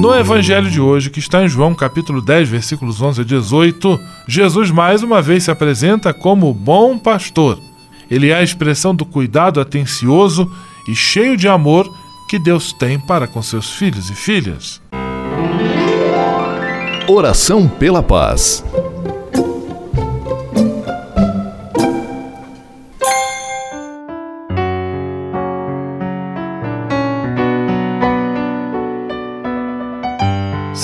No Evangelho de hoje, que está em João capítulo 10, versículos 11 a 18, Jesus mais uma vez se apresenta como o bom pastor ele é a expressão do cuidado atencioso e cheio de amor que Deus tem para com seus filhos e filhas. Oração pela paz.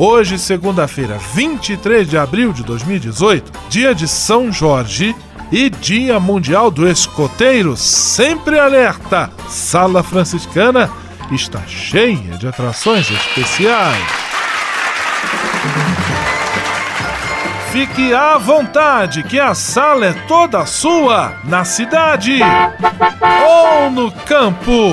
Hoje, segunda-feira, 23 de abril de 2018, dia de São Jorge e Dia Mundial do Escoteiro, sempre alerta! Sala Franciscana está cheia de atrações especiais. Fique à vontade, que a sala é toda sua, na cidade ou no campo.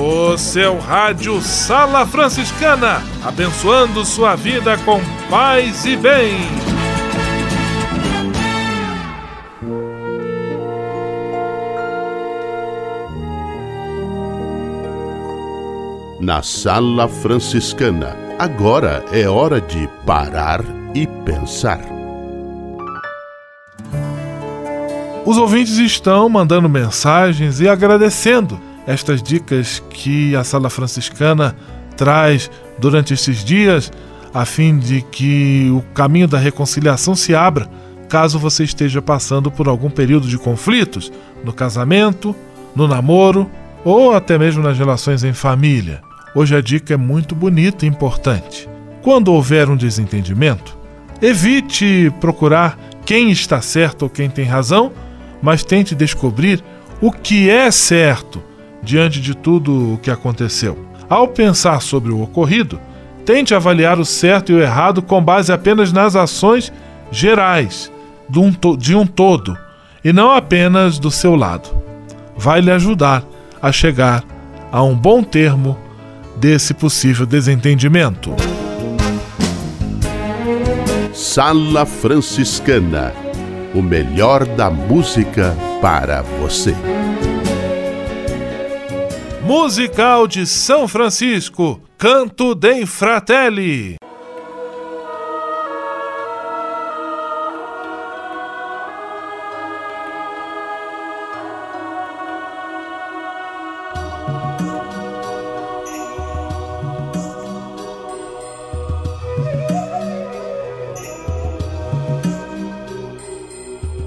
O seu rádio Sala Franciscana, abençoando sua vida com paz e bem. Na Sala Franciscana, agora é hora de parar e pensar. Os ouvintes estão mandando mensagens e agradecendo estas dicas que a Sala Franciscana traz durante esses dias, a fim de que o caminho da reconciliação se abra caso você esteja passando por algum período de conflitos no casamento, no namoro ou até mesmo nas relações em família. Hoje a dica é muito bonita e importante. Quando houver um desentendimento, evite procurar quem está certo ou quem tem razão, mas tente descobrir o que é certo diante de tudo o que aconteceu. Ao pensar sobre o ocorrido, tente avaliar o certo e o errado com base apenas nas ações gerais de um, de um todo e não apenas do seu lado. Vai lhe ajudar a chegar a um bom termo desse possível desentendimento. Sala Franciscana o melhor da música para você musical de São Francisco, Canto de Fratelli.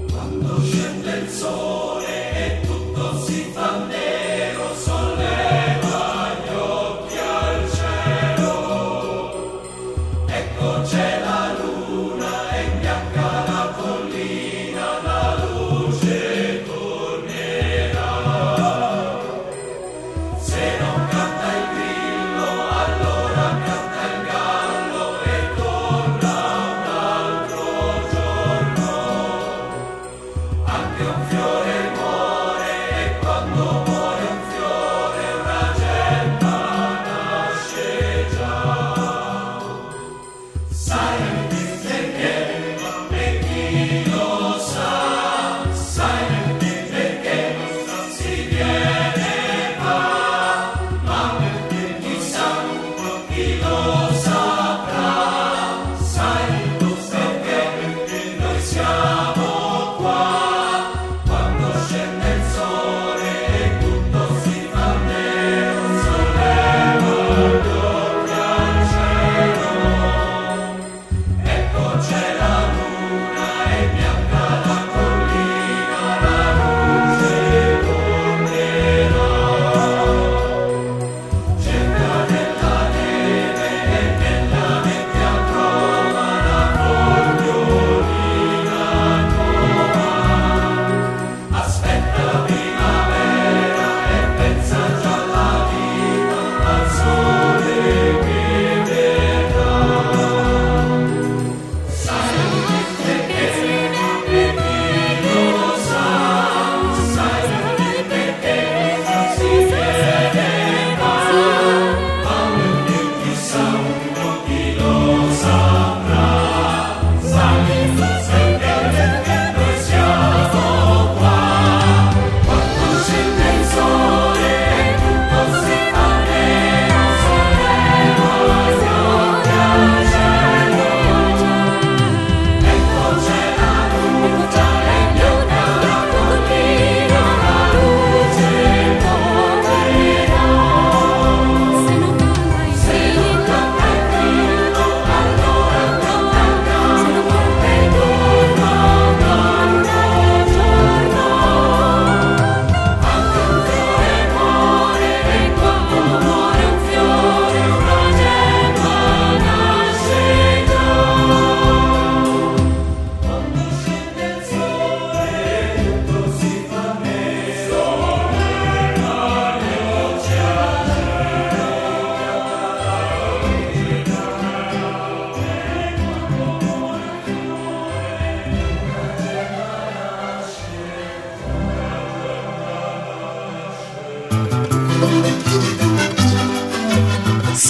Quando scende il sole e tutto si fa nero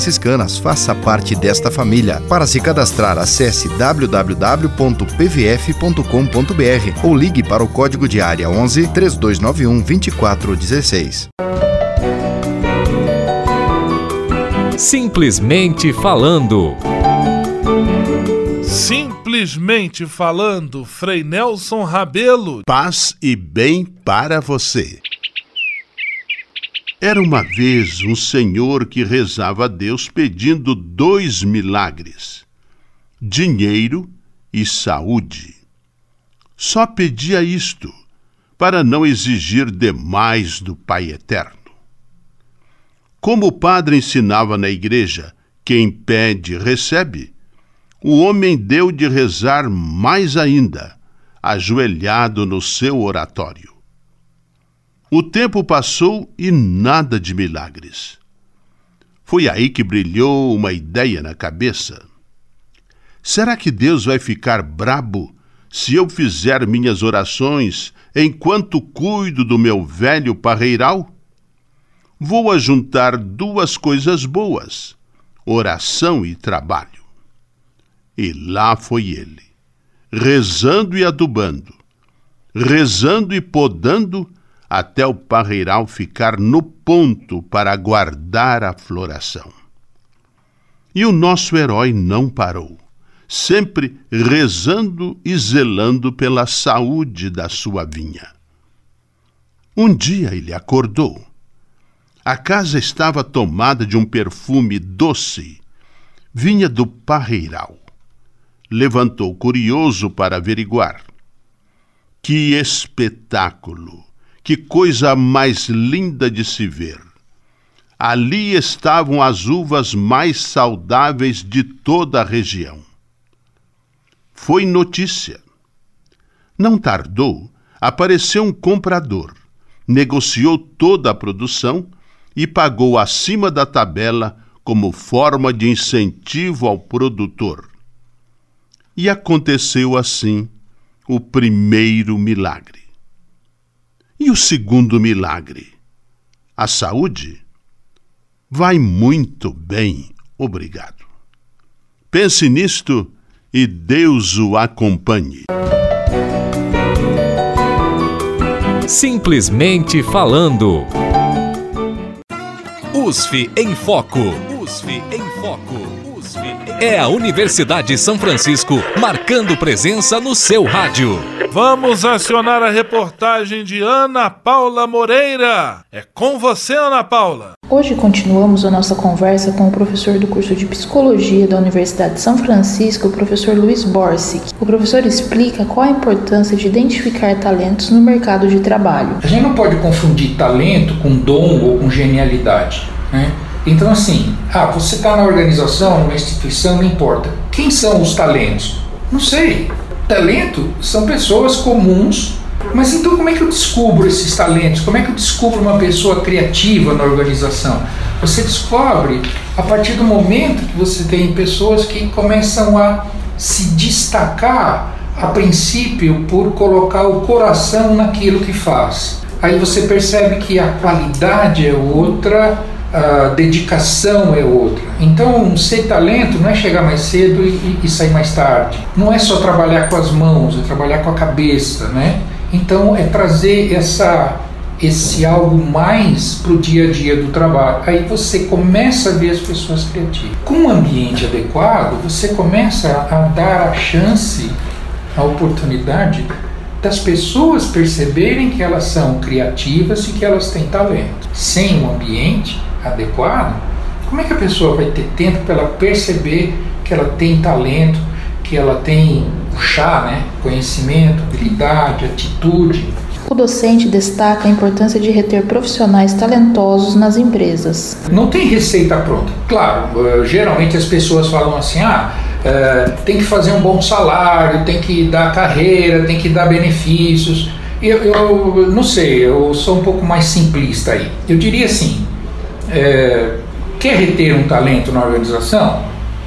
franciscanas. Faça parte desta família. Para se cadastrar, acesse www.pvf.com.br ou ligue para o código de área 11 3291 2416. Simplesmente falando. Simplesmente falando, Frei Nelson Rabelo. Paz e bem para você. Era uma vez um senhor que rezava a Deus pedindo dois milagres: dinheiro e saúde. Só pedia isto para não exigir demais do Pai Eterno. Como o padre ensinava na igreja, quem pede, recebe, o homem deu de rezar mais ainda, ajoelhado no seu oratório. O tempo passou e nada de milagres. Foi aí que brilhou uma ideia na cabeça. Será que Deus vai ficar brabo se eu fizer minhas orações enquanto cuido do meu velho parreiral? Vou ajuntar duas coisas boas: oração e trabalho. E lá foi ele, rezando e adubando, rezando e podando até o parreiral ficar no ponto para aguardar a floração. E o nosso herói não parou, sempre rezando e zelando pela saúde da sua vinha. Um dia ele acordou. A casa estava tomada de um perfume doce. Vinha do parreiral. Levantou curioso para averiguar. Que espetáculo! Que coisa mais linda de se ver! Ali estavam as uvas mais saudáveis de toda a região. Foi notícia. Não tardou, apareceu um comprador, negociou toda a produção e pagou acima da tabela como forma de incentivo ao produtor. E aconteceu assim o primeiro milagre. E o segundo milagre? A saúde? Vai muito bem, obrigado. Pense nisto e Deus o acompanhe. Simplesmente falando. USF em Foco. USF em Foco. É a Universidade São Francisco marcando presença no seu rádio. Vamos acionar a reportagem de Ana Paula Moreira. É com você, Ana Paula. Hoje continuamos a nossa conversa com o professor do curso de Psicologia da Universidade de São Francisco, o professor Luiz Borsic. O professor explica qual a importância de identificar talentos no mercado de trabalho. A gente não pode confundir talento com dom ou com genialidade. Né? Então, assim, ah, você está na organização, numa instituição, não importa. Quem são os talentos? Não sei. Talento são pessoas comuns, mas então como é que eu descubro esses talentos? Como é que eu descubro uma pessoa criativa na organização? Você descobre a partir do momento que você tem pessoas que começam a se destacar a princípio por colocar o coração naquilo que faz. Aí você percebe que a qualidade é outra, a dedicação é outra. Então, ser talento não é chegar mais cedo e, e, sair mais tarde. Não é só trabalhar com as mãos, é trabalhar com a cabeça, né? Então, é trazer essa esse algo mais para o dia a dia do trabalho. Aí você começa a ver as pessoas criativas. Com um ambiente adequado, você começa a dar a chance, a oportunidade das pessoas perceberem que elas são criativas e que elas têm talento. Sem um ambiente, adequado, como é que a pessoa vai ter tempo para ela perceber que ela tem talento, que ela tem chá, né? conhecimento, habilidade, atitude? O docente destaca a importância de reter profissionais talentosos nas empresas. Não tem receita pronta. Claro, eh, geralmente as pessoas falam assim: ah, é, tem que fazer um bom salário, tem que dar carreira, tem que dar benefícios. Eu, eu não sei, eu sou um pouco mais simplista aí. Eu diria assim: é, quer reter um talento na organização?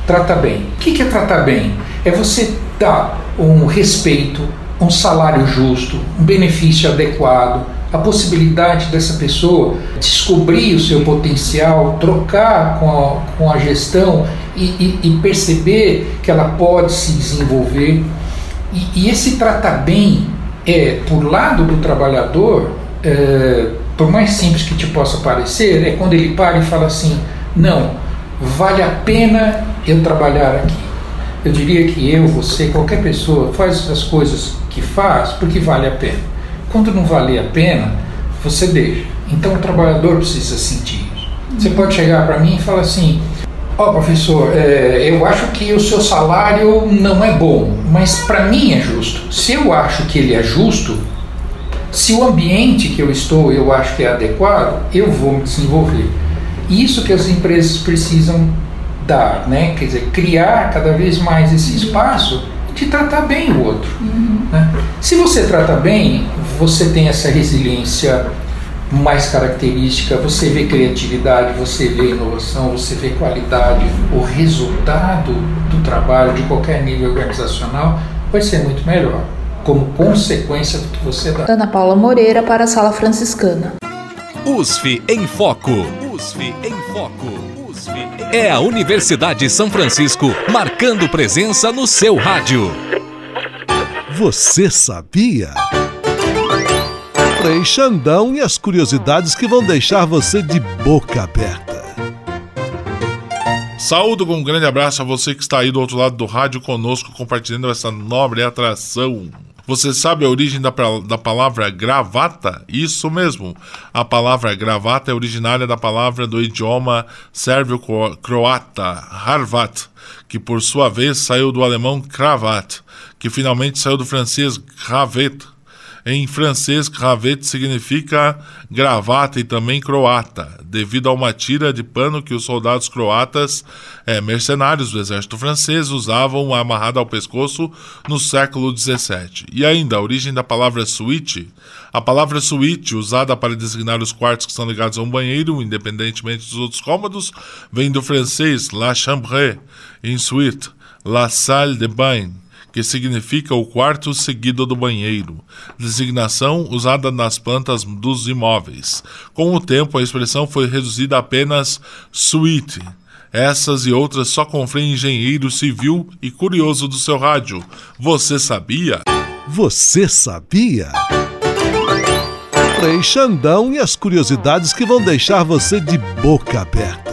Trata bem. O que é tratar bem? É você dar um respeito, um salário justo, um benefício adequado, a possibilidade dessa pessoa descobrir o seu potencial, trocar com a, com a gestão e, e, e perceber que ela pode se desenvolver. E, e, esse tratar bem é, por lado do trabalhador, é, por mais simples que te possa parecer, é quando ele para e fala assim: não, vale a pena eu trabalhar aqui. Eu diria que eu, você, qualquer pessoa faz as coisas que faz porque vale a pena. Quando não vale a pena, você deixa. Então o trabalhador precisa sentir isso. Você pode chegar para mim e falar assim: Ó oh, professor, é, eu acho que o seu salário não é bom, mas para mim é justo. Se eu acho que ele é justo, se o ambiente que eu estou eu acho que é adequado, eu vou me desenvolver. Isso que as empresas precisam dar, né? Quer dizer, criar cada vez mais esse espaço de tratar bem o outro. Uhum. Né? Se você trata bem, você tem essa resiliência mais característica, você vê criatividade, você vê inovação, você vê qualidade. O resultado do trabalho de qualquer nível organizacional vai ser muito melhor como consequência do que você dá. Ana Paula Moreira para a Sala Franciscana. USF em Foco. USF em Foco. USF em... É a Universidade São Francisco marcando presença no seu rádio. Você sabia? Frei Xandão e as curiosidades que vão deixar você de boca aberta. Saúdo com um grande abraço a você que está aí do outro lado do rádio conosco, compartilhando essa nobre atração. Você sabe a origem da, da palavra gravata? Isso mesmo. A palavra gravata é originária da palavra do idioma sérvio-croata, harvat, que por sua vez saiu do alemão cravat, que finalmente saiu do francês gravet, em francês, cravete significa gravata e também croata, devido a uma tira de pano que os soldados croatas, é, mercenários do exército francês, usavam amarrada ao pescoço no século XVII. E ainda, a origem da palavra suíte. A palavra suíte, usada para designar os quartos que são ligados a um banheiro, independentemente dos outros cômodos, vem do francês la chambre, em suite, la salle de bain que significa o quarto seguido do banheiro, designação usada nas plantas dos imóveis. Com o tempo, a expressão foi reduzida a apenas suíte. Essas e outras só com Frei Engenheiro Civil e Curioso do seu rádio. Você sabia? Você sabia? Frei Xandão e as curiosidades que vão deixar você de boca aberta.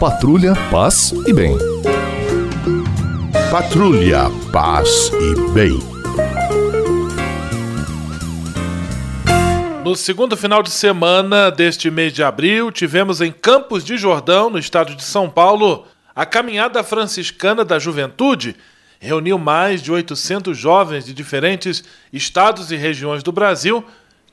Patrulha, paz e bem. Patrulha, paz e bem. No segundo final de semana deste mês de abril, tivemos em Campos de Jordão, no estado de São Paulo, a Caminhada Franciscana da Juventude reuniu mais de 800 jovens de diferentes estados e regiões do Brasil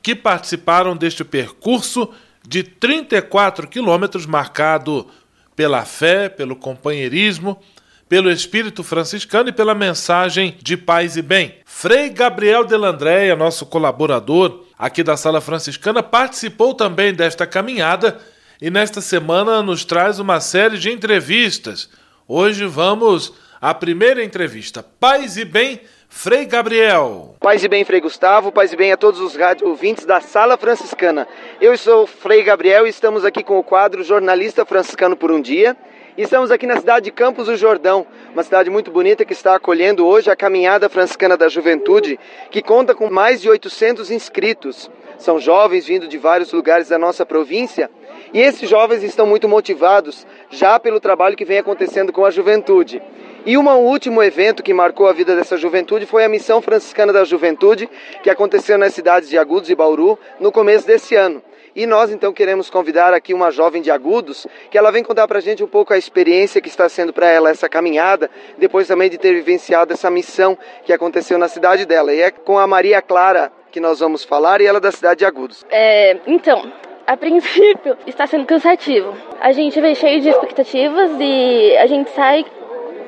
que participaram deste percurso de 34 quilômetros marcado pela fé, pelo companheirismo, pelo espírito franciscano e pela mensagem de paz e bem. Frei Gabriel Delandréia, nosso colaborador aqui da Sala Franciscana, participou também desta caminhada e nesta semana nos traz uma série de entrevistas. Hoje vamos a primeira entrevista. Paz e bem, Frei Gabriel. Paz e bem, Frei Gustavo. Paz e bem a todos os rádio ouvintes da Sala Franciscana. Eu sou Frei Gabriel e estamos aqui com o quadro Jornalista Franciscano por um Dia. E estamos aqui na cidade de Campos do Jordão, uma cidade muito bonita que está acolhendo hoje a Caminhada Franciscana da Juventude, que conta com mais de 800 inscritos. São jovens vindo de vários lugares da nossa província e esses jovens estão muito motivados já pelo trabalho que vem acontecendo com a juventude. E um último evento que marcou a vida dessa juventude foi a Missão Franciscana da Juventude, que aconteceu nas cidades de Agudos e Bauru no começo desse ano. E nós então queremos convidar aqui uma jovem de Agudos, que ela vem contar para a gente um pouco a experiência que está sendo para ela essa caminhada, depois também de ter vivenciado essa missão que aconteceu na cidade dela. E é com a Maria Clara que nós vamos falar, e ela é da cidade de Agudos. É, então, a princípio está sendo cansativo. A gente veio cheio de expectativas e a gente sai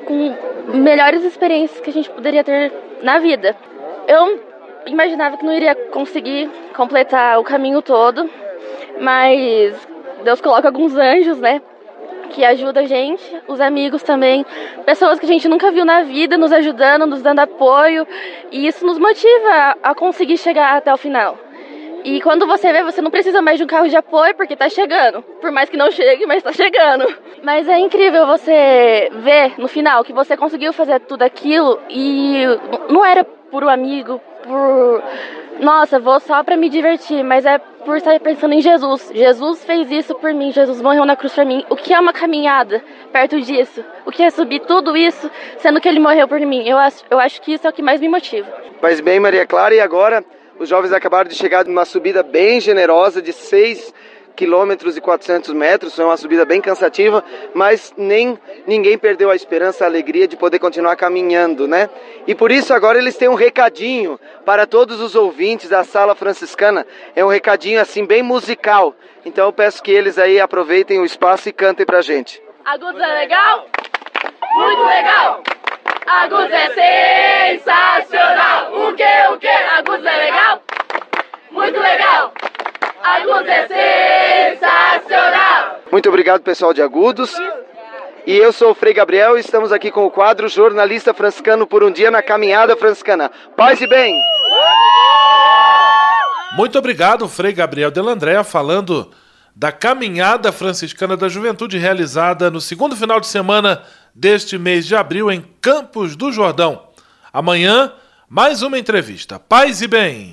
com melhores experiências que a gente poderia ter na vida. Eu imaginava que não iria conseguir completar o caminho todo, mas Deus coloca alguns anjos, né? Que ajudam a gente, os amigos também, pessoas que a gente nunca viu na vida nos ajudando, nos dando apoio, e isso nos motiva a conseguir chegar até o final. E quando você vê, você não precisa mais de um carro de apoio porque tá chegando. Por mais que não chegue, mas tá chegando. Mas é incrível você ver no final que você conseguiu fazer tudo aquilo e não era por um amigo, por nossa, vou só para me divertir, mas é por estar pensando em Jesus. Jesus fez isso por mim, Jesus morreu na cruz por mim. O que é uma caminhada perto disso? O que é subir tudo isso, sendo que ele morreu por mim? Eu acho, eu acho que isso é o que mais me motiva. Pois bem, Maria Clara, e agora os jovens acabaram de chegar numa subida bem generosa de 6 quilômetros e 400 metros, foi uma subida bem cansativa, mas nem ninguém perdeu a esperança, a alegria de poder continuar caminhando, né? E por isso agora eles têm um recadinho para todos os ouvintes da sala franciscana, é um recadinho assim bem musical. Então eu peço que eles aí aproveitem o espaço e cantem pra gente. Agudos é legal? Muito legal! Agudos é sensacional! O que, o que? Agudos é legal? Muito legal! Agudos é sensacional! Muito obrigado, pessoal de Agudos. E eu sou o Frei Gabriel e estamos aqui com o quadro Jornalista Franciscano por um Dia na Caminhada Franciscana. Paz e bem! Muito obrigado, Frei Gabriel Delandrea, falando da Caminhada Franciscana da Juventude realizada no segundo final de semana deste mês de abril em Campos do Jordão. Amanhã, mais uma entrevista. Paz e bem!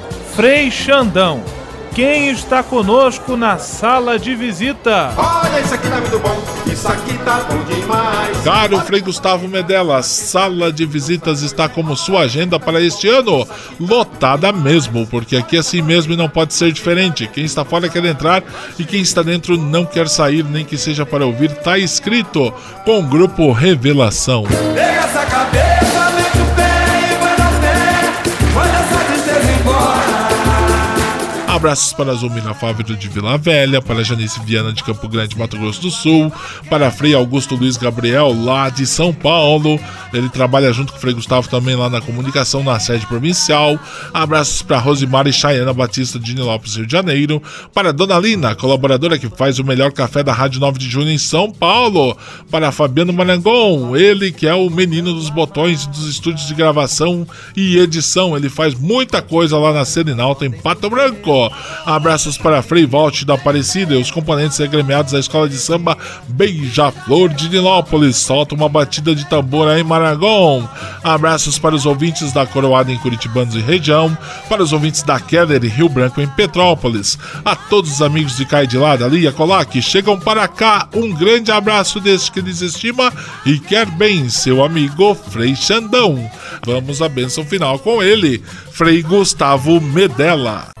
Frei Xandão, quem está conosco na sala de visita? Olha, isso aqui tá muito bom, isso aqui tá bom demais. Caro Frei Gustavo Medella, a sala de visitas está como sua agenda para este ano? Lotada mesmo, porque aqui é assim mesmo e não pode ser diferente. Quem está fora quer entrar e quem está dentro não quer sair, nem que seja para ouvir. Tá escrito com o grupo Revelação. Pega essa cabeça, Abraços para Zumina Fávero de Vila Velha, para Janice Viana de Campo Grande, Mato Grosso do Sul, para Frei Augusto Luiz Gabriel, lá de São Paulo. Ele trabalha junto com o Frei Gustavo também lá na comunicação, na sede provincial. Abraços para Rosimar e Chayana Batista de Nilópolis, Rio de Janeiro. Para Dona Lina, colaboradora que faz o melhor café da Rádio 9 de Junho em São Paulo. Para Fabiano Marangon, ele que é o menino dos botões dos estúdios de gravação e edição. Ele faz muita coisa lá na Serenalta, em Pato Branco. Abraços para Frei Volte da Aparecida e os componentes agremiados da Escola de Samba Beija-Flor de Nilópolis. Solta uma batida de tambor aí, Maragon. Abraços para os ouvintes da Coroada em Curitibanos e região, para os ouvintes da Keller e Rio Branco em Petrópolis, a todos os amigos de Cai de lá, dali e colar que chegam para cá. Um grande abraço deste que lhes estima e quer bem, seu amigo Frei Xandão. Vamos à bênção final com ele, Frei Gustavo Medella.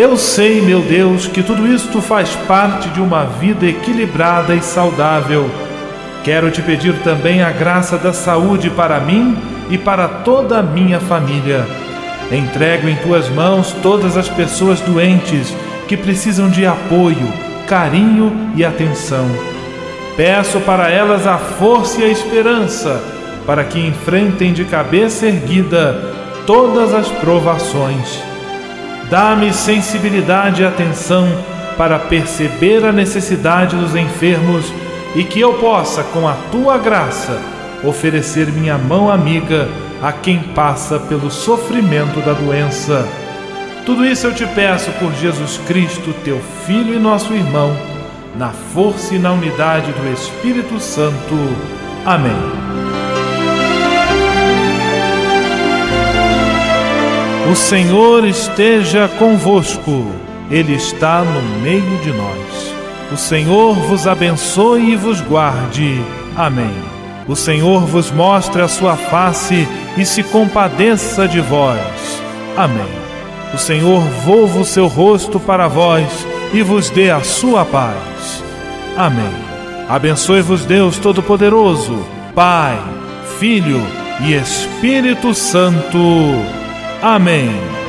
Eu sei, meu Deus, que tudo isto faz parte de uma vida equilibrada e saudável. Quero te pedir também a graça da saúde para mim e para toda a minha família. Entrego em tuas mãos todas as pessoas doentes que precisam de apoio, carinho e atenção. Peço para elas a força e a esperança para que enfrentem de cabeça erguida todas as provações. Dá-me sensibilidade e atenção para perceber a necessidade dos enfermos e que eu possa, com a tua graça, oferecer minha mão amiga a quem passa pelo sofrimento da doença. Tudo isso eu te peço por Jesus Cristo, teu Filho e nosso irmão, na força e na unidade do Espírito Santo. Amém. O Senhor esteja convosco, Ele está no meio de nós. O Senhor vos abençoe e vos guarde. Amém. O Senhor vos mostre a sua face e se compadeça de vós. Amém. O Senhor volva o seu rosto para vós e vos dê a sua paz. Amém. Abençoe-vos Deus Todo-Poderoso, Pai, Filho e Espírito Santo. Amém.